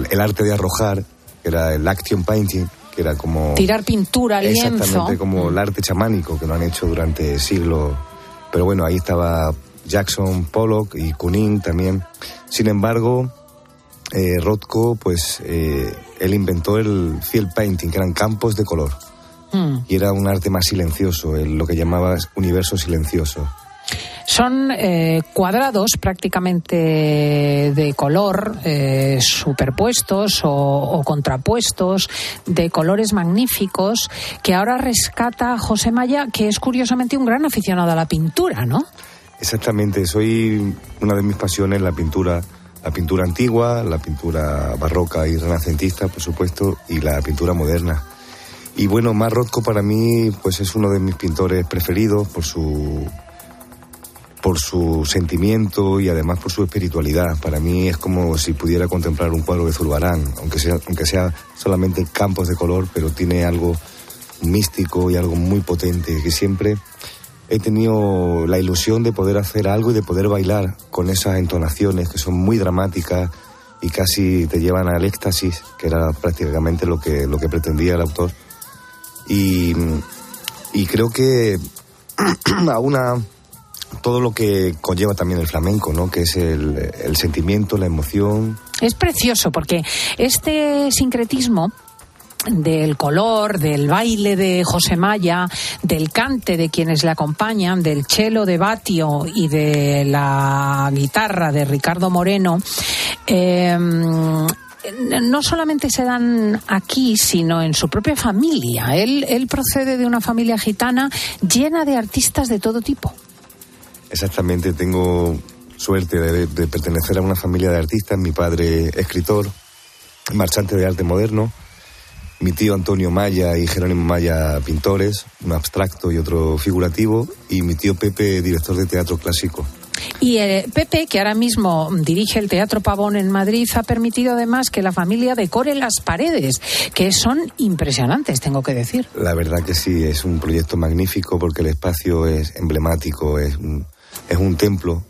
el arte de arrojar que era el action painting, que era como... Tirar pintura al lienzo. Exactamente, como el arte chamánico que lo han hecho durante siglos. Pero bueno, ahí estaba Jackson, Pollock y Kunin también. Sin embargo, eh, Rothko, pues eh, él inventó el field painting, que eran campos de color. Mm. Y era un arte más silencioso, lo que llamaba universo silencioso. Son eh, cuadrados prácticamente de color eh, superpuestos o, o, contrapuestos, de colores magníficos, que ahora rescata José Maya, que es curiosamente un gran aficionado a la pintura, ¿no? Exactamente, soy una de mis pasiones la pintura, la pintura antigua, la pintura barroca y renacentista, por supuesto, y la pintura moderna. Y bueno, Mar Rothko para mí pues es uno de mis pintores preferidos por su por su sentimiento y además por su espiritualidad. Para mí es como si pudiera contemplar un cuadro de Zurbarán, aunque sea, aunque sea solamente campos de color, pero tiene algo místico y algo muy potente, que siempre he tenido la ilusión de poder hacer algo y de poder bailar con esas entonaciones que son muy dramáticas y casi te llevan al éxtasis, que era prácticamente lo que, lo que pretendía el autor. Y, y creo que a una todo lo que conlleva también el flamenco, ¿no? Que es el, sentimiento, la emoción. Es precioso porque este sincretismo del color, del baile de José Maya, del cante de quienes le acompañan, del cello de Batio y de la guitarra de Ricardo Moreno, eh, no solamente se dan aquí, sino en su propia familia. Él, él procede de una familia gitana llena de artistas de todo tipo. Exactamente, tengo suerte de, pertenecer a una familia de artistas. Mi padre, escritor, marchante de arte moderno. Mi tío Antonio Maya y Jerónimo Maya, pintores, un abstracto y otro figurativo. Y mi tío Pepe, director de teatro clásico. Y eh, Pepe, que ahora mismo dirige el Teatro Pavón en Madrid, ha permitido además que la familia decore las paredes, que son impresionantes, tengo que decir. La verdad que sí, es un proyecto magnífico porque el espacio es emblemático, es un, es un templo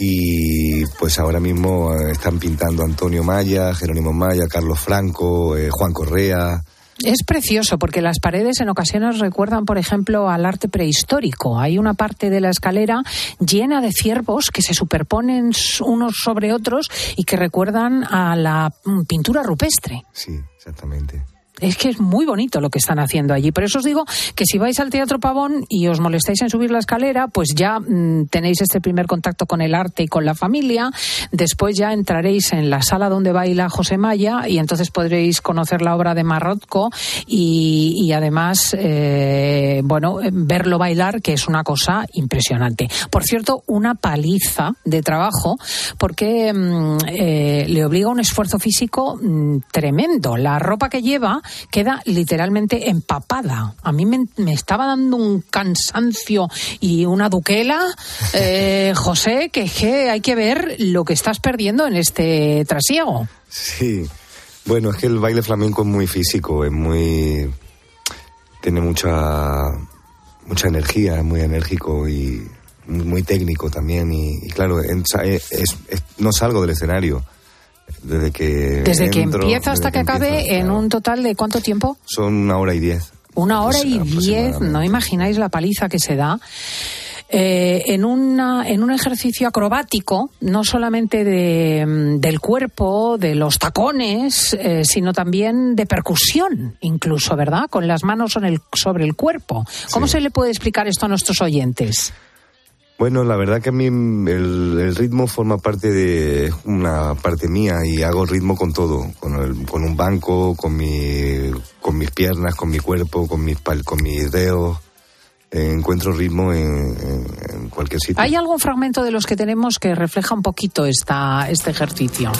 y pues ahora mismo eh, están pintando Antonio Maya, Jerónimo Maya, Carlos Franco, eh, Juan Correa. Es precioso porque las paredes en ocasiones recuerdan, por ejemplo, al arte prehistórico. Hay una parte de la escalera llena de ciervos que se superponen unos sobre otros y que recuerdan a la mm, pintura rupestre. Sí, exactamente. Es que es muy bonito lo que están haciendo allí. Por eso os digo que si vais al Teatro Pavón y os molestáis en subir la escalera, pues ya mm, tenéis este primer contacto con el arte y con la familia. Después ya entraréis en la sala donde baila José Maya y entonces podréis conocer la obra de Marrotco y, además, eh, bueno, verlo bailar, que es una cosa impresionante. Por cierto, una paliza de trabajo porque mm, eh, le obliga a un esfuerzo físico mm, tremendo. La ropa que lleva queda literalmente empapada. A mí me, estaba dando un cansancio y una duquela, eh, José, que es que hay que ver lo que estás perdiendo en este trasiego. Sí, bueno, es que el baile flamenco es muy físico, es muy... tiene mucha mucha energía, es muy enérgico y muy técnico también y, claro, no salgo del escenario desde que... Desde que empieza hasta que, acabe en un total de cuánto tiempo? Son una hora y diez. Una hora y diez, no imagináis la paliza que se da. Eh, en, una, en un ejercicio acrobático, no solamente de, mm, del cuerpo, de los tacones, eh, sino también de percusión, incluso, ¿verdad? Con las manos sobre el, sobre el cuerpo. ¿Cómo se le puede explicar esto a nuestros oyentes? Bueno, la verdad que a mí el, ritmo forma parte de una parte mía y hago ritmo con todo, con, con un banco, con, mi, con mis piernas, con mi cuerpo, con mis, con mis dedos. encuentro ritmo en, cualquier sitio. ¿Hay algún fragmento de los que tenemos que refleja un poquito esta, este ejercicio?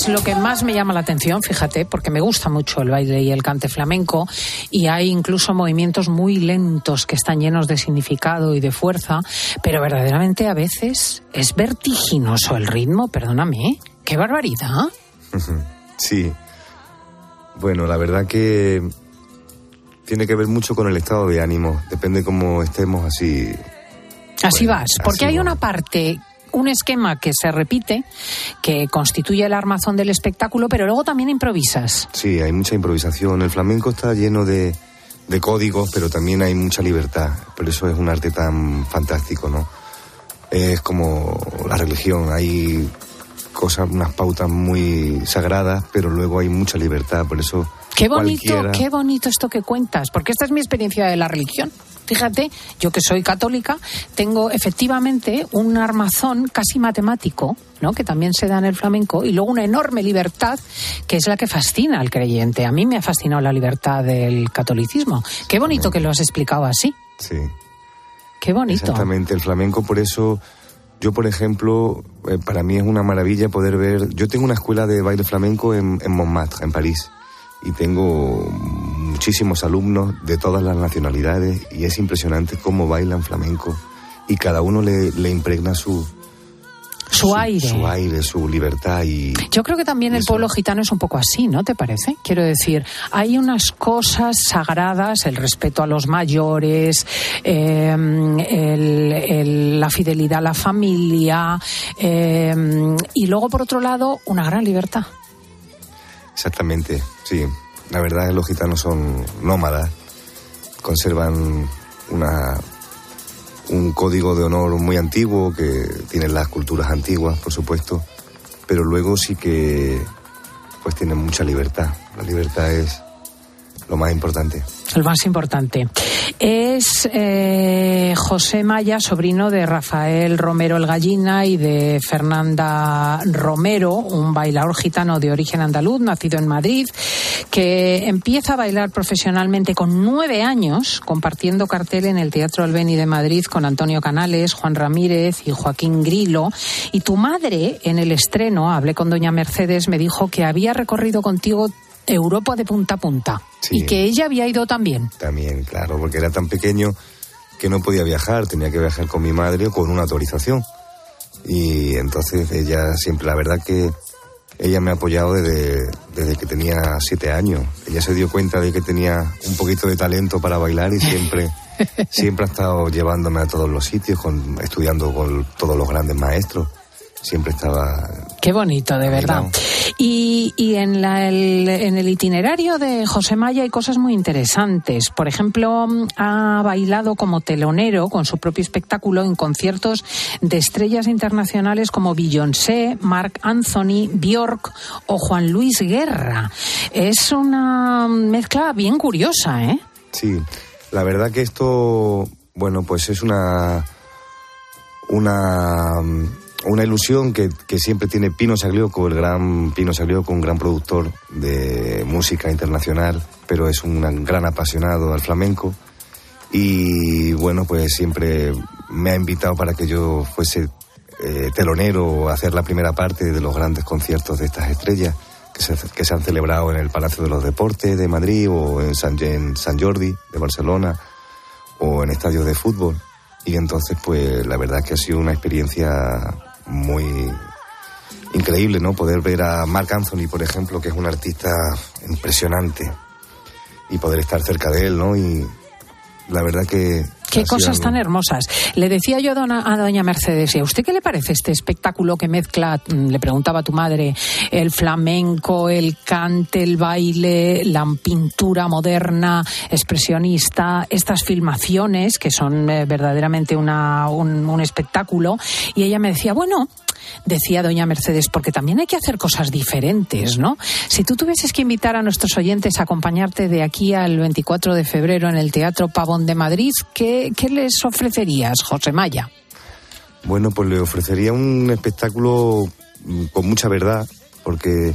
Es lo que más me llama la atención, fíjate, porque me gusta mucho el baile y el cante flamenco y hay incluso movimientos muy lentos que están llenos de significado y de fuerza, pero verdaderamente a veces es vertiginoso el ritmo, perdóname, qué barbaridad. Sí. Bueno, la verdad que tiene que ver mucho con el estado de ánimo, depende cómo estemos así. Así vas, porque hay una parte un esquema que se repite, que constituye el armazón del espectáculo, pero luego también improvisas. Sí, hay mucha improvisación. El flamenco está lleno de, de códigos, pero también hay mucha libertad. Por eso es un arte tan fantástico, ¿no? Es como la religión, hay cosas, unas pautas muy sagradas, pero luego hay mucha libertad, por eso... Qué bonito, qué bonito esto que cuentas, porque esta es mi experiencia de la religión. Fíjate, yo que soy católica, tengo efectivamente un armazón casi matemático, ¿no? que también se da en el flamenco, y luego una enorme libertad que es la que fascina al creyente. A mí me ha fascinado la libertad del catolicismo. Qué bonito que lo has explicado así. Sí. Qué bonito. Exactamente, el flamenco por eso... Yo, por ejemplo, eh, para mí es una maravilla poder ver. Yo tengo una escuela de baile flamenco en, en Montmartre, en París y tengo muchísimos alumnos de todas las nacionalidades y es impresionante cómo bailan flamenco y cada uno le, le impregna su, su, aire. Su aire, su libertad y... Yo creo que también el pueblo gitano es un poco así, ¿no te parece? Quiero decir, hay unas cosas sagradas, el respeto a los mayores, em, la fidelidad a la familia em, y luego, por otro lado, una gran libertad. Exactamente, sí. La verdad es que los gitanos son nómadas, conservan una, un código de honor muy antiguo que tienen las culturas antiguas, por supuesto, pero luego sí que pues tienen mucha libertad. La libertad es lo más importante. El más importante. Es eh, José Maya, sobrino de Rafael Romero el Gallina y de Fernanda Romero, un bailador gitano de origen andaluz, nacido en Madrid, que empieza a bailar profesionalmente con nueve años, compartiendo cartel en el Teatro Albeni de Madrid con Antonio Canales, Juan Ramírez y Joaquín Grilo. Y tu madre, en el estreno, hablé con doña Mercedes, me dijo que había recorrido contigo Europa de punta a punta. Y que ella había ido también. También, claro, porque era tan pequeño que no podía viajar, tenía que viajar con mi madre o con una autorización. Y entonces ella siempre, la verdad que ella me ha apoyado desde, desde que tenía siete años. Ella se dio cuenta de que tenía un poquito de talento para bailar y siempre, siempre ha estado llevándome a todos los sitios, con, estudiando con todos los grandes maestros siempre estaba... Qué bonito, de verdad. Y, y en, la, el, en el itinerario de José Maya hay cosas muy interesantes. Por ejemplo, ha bailado como telonero con su propio espectáculo en conciertos de estrellas internacionales como Beyoncé, Mark Anthony, Bjork o Juan Luis Guerra. Es una mezcla bien curiosa, ¿eh? Sí, la verdad que esto, bueno, pues es una... una una ilusión que, siempre tiene Pino Saglioco, el gran Pino Saglioco, un gran productor de música internacional, pero es un gran apasionado al flamenco. Y bueno, pues siempre me ha invitado para que yo fuese eh, telonero o hacer la primera parte de los grandes conciertos de estas estrellas que se, que se han celebrado en el Palacio de los Deportes de Madrid o en San, en San Jordi de Barcelona o en estadios de fútbol. Y entonces, pues la verdad que ha sido una experiencia muy increíble, ¿no? Poder ver a Mark Anthony, por ejemplo, que es un artista impresionante, y poder estar cerca de él, ¿no? Y la verdad que... Qué cosas tan hermosas. Le decía yo a, doña Mercedes, ¿y a usted qué le parece este espectáculo que mezcla, mm, le preguntaba a tu madre, el flamenco, el cante, el baile, la pintura moderna, expresionista, estas filmaciones que son eh, verdaderamente una, un, un espectáculo? Y ella me decía, bueno, decía doña Mercedes, porque también hay que hacer cosas diferentes, ¿no? Si tú tuvieses que invitar a nuestros oyentes a acompañarte de aquí al 24 de febrero en el Teatro Pavón de Madrid, ¿qué, les ofrecerías, José Maya? Bueno, pues le ofrecería un espectáculo con mucha verdad, porque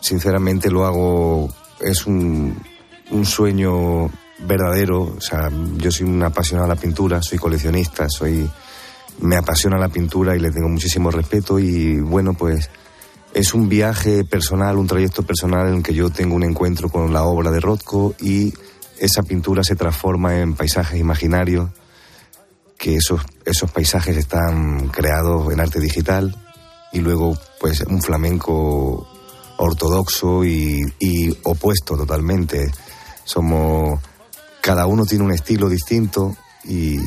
sinceramente lo hago, es un, un sueño verdadero, o sea, yo soy un apasionado de la pintura, soy coleccionista, soy me apasiona la pintura y le tengo muchísimo respeto y bueno, pues es un viaje personal, un trayecto personal en el que yo tengo un encuentro con la obra de Rothko y esa pintura se transforma en paisajes imaginarios, que esos, esos paisajes están creados en arte digital y luego pues un flamenco ortodoxo y, opuesto totalmente. Somos, cada uno tiene un estilo distinto y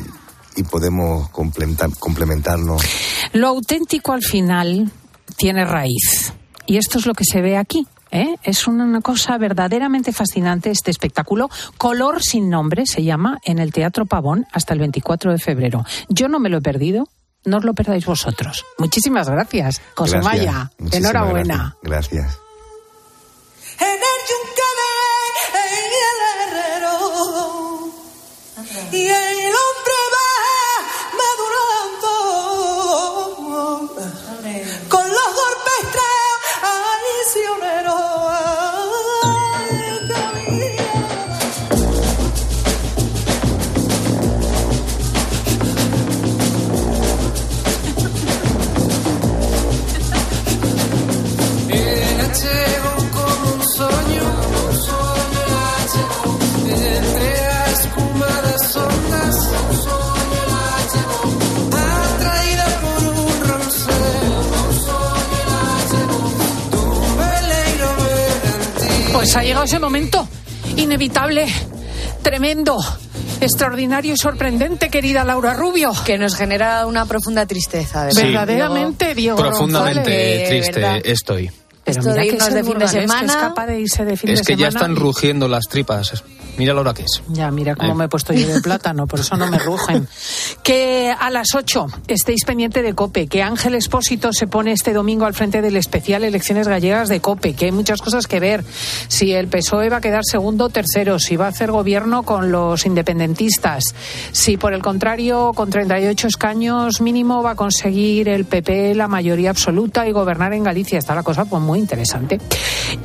podemos complementarnos. Lo auténtico al final tiene raíz. Y esto es lo que se ve aquí. ¿Eh? Es una cosa verdaderamente fascinante este espectáculo. Color sin nombre se llama en el Teatro Pavón hasta el 24 de febrero. Yo no me lo he perdido. No os lo perdáis vosotros. Muchísimas gracias, José Maya. Enhorabuena. gracias. y Pues ha llegado ese momento inevitable, tremendo extraordinario y sorprendente, querida Laura Rubio. Que nos genera una profunda tristeza. Verdaderamente, Diego. Profundamente triste estoy. Esto de irnos de fin de semana. Es que ya están rugiendo las tripas. Mira la hora que es. Ya, mira cómo me he puesto yo de plátano, por eso no me rugen. Que a las 8 estéis pendiente de COPE, que Ángel Espósito se pone este domingo al frente del especial Elecciones Gallegas de COPE, que hay muchas cosas que ver. Si el PSOE va a quedar segundo o tercero, si va a hacer gobierno con los independentistas, si por el contrario, con 38 escaños mínimo va a conseguir el PP la mayoría absoluta y gobernar en Galicia. Está la cosa pues muy interesante.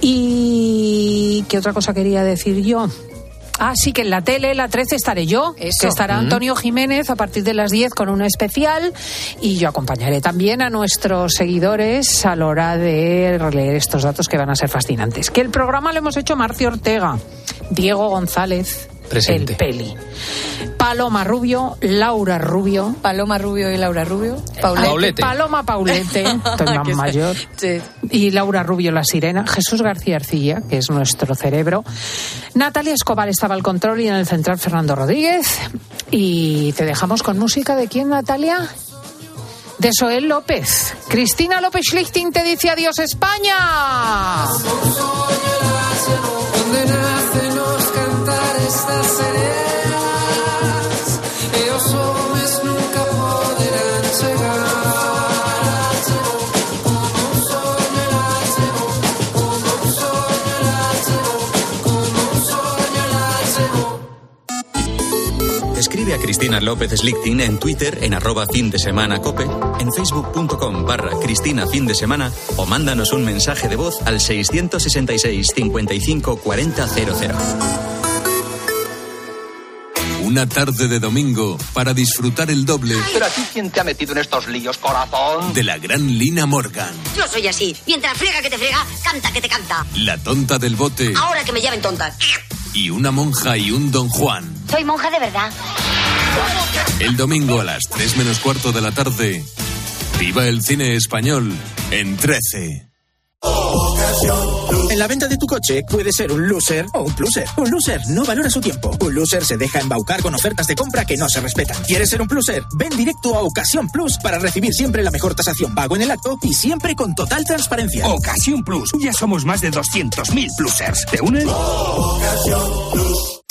¿Y qué otra cosa quería decir yo? Ah, sí, que en la tele, la 13, estaré yo. Que estará Antonio Jiménez a partir de las 10 con un especial. Y yo acompañaré también a nuestros seguidores a la hora de leer estos datos que van a ser fascinantes. Que el programa lo hemos hecho Marcio Ortega, Diego González, Presente. el Peli. Paloma Rubio, Laura Rubio. Paloma Rubio y Laura Rubio. Paulete. Paloma Paulete, estoy más mayor. Sí. Y Laura Rubio, la sirena. Jesús García Arcilla, que es nuestro cerebro. Natalia Escobar estaba al control y en el central Fernando Rodríguez. Y te dejamos con música de quién, Natalia? De Soel López. Cristina López Schlichting te dice adiós España. A Cristina López Slichting en Twitter en arroba fin de semana cope, en facebook.com barra Cristina fin de semana o mándanos un mensaje de voz al 666 55 40 00. Una tarde de domingo para disfrutar el doble Pero a ti, ¿quién te ha metido en estos líos, corazón? de la gran Lina Morgan, Yo soy así. Mientras friega que te frega, canta que te canta. la tonta del bote Ahora que me llamen tonta. y una monja y un don Juan. Soy monja de verdad. El domingo a las 3 menos cuarto de la tarde, viva el cine español en 13. En la venta de tu coche puede ser un loser o un pluser. Un loser no valora su tiempo. Un loser se deja embaucar con ofertas de compra que no se respetan. ¿Quieres ser un pluser? Ven directo a Ocasión Plus para recibir siempre la mejor tasación pago en el acto y siempre con total transparencia. Ocasión Plus. Ya somos más de 200.000 plusers. ¿Te unes?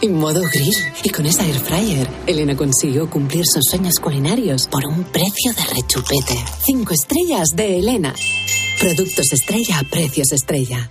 y modo grill. Y con esa air fryer, Elena consiguió cumplir sus sueños culinarios por un precio de rechupete. Cinco estrellas de Elena. Productos estrella a precios estrella.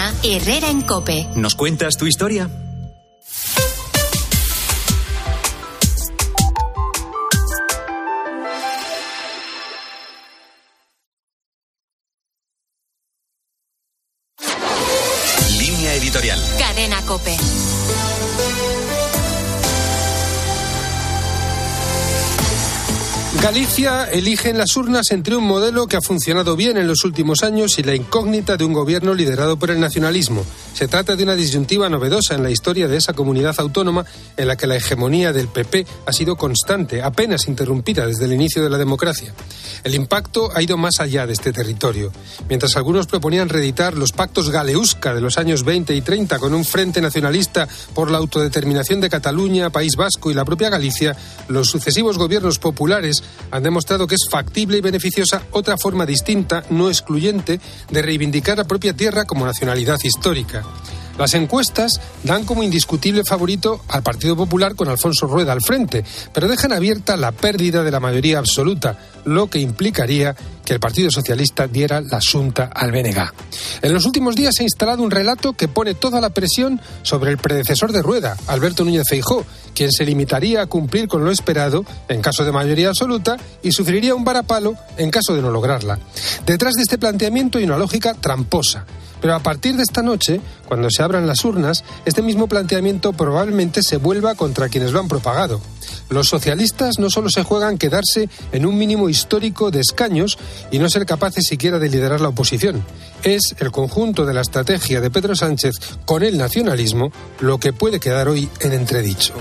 mañana, Herrera en Cope. ¿Nos cuentas tu historia? Línea editorial. Cadena Cope. Galicia elige en las urnas entre un modelo que ha funcionado bien en los últimos años y la incógnita de un gobierno liderado por el nacionalismo. Se trata de una disyuntiva novedosa en la historia de esa comunidad autónoma en la que la hegemonía del PP ha sido constante, apenas interrumpida desde el inicio de la democracia. El impacto ha ido más allá de este territorio. Mientras algunos proponían reeditar los pactos Galeusca de los años 20 y 30 con un frente nacionalista por la autodeterminación de Cataluña, País Vasco y la propia Galicia, los sucesivos gobiernos populares han demostrado que es factible y beneficiosa otra forma distinta, no excluyente, de reivindicar la propia tierra como nacionalidad histórica. Las encuestas dan como indiscutible favorito al Partido Popular con Alfonso Rueda al frente, pero dejan abierta la pérdida de la mayoría absoluta, lo que implicaría que el Partido Socialista diera la asunta al BNG. En los últimos días se ha instalado un relato que pone toda la presión sobre el predecesor de Rueda, Alberto Núñez Feijó, quien se limitaría a cumplir con lo esperado en caso de mayoría absoluta y sufriría un varapalo en caso de no lograrla. Detrás de este planteamiento hay una lógica tramposa. Pero a partir de esta noche, cuando se abran las urnas, este mismo planteamiento probablemente se vuelva contra quienes lo han propagado. Los socialistas no solo se juegan quedarse en un mínimo histórico de escaños y no ser capaces siquiera de liderar la oposición. Es el conjunto de la estrategia de Pedro Sánchez con el nacionalismo lo que puede quedar hoy en entredicho.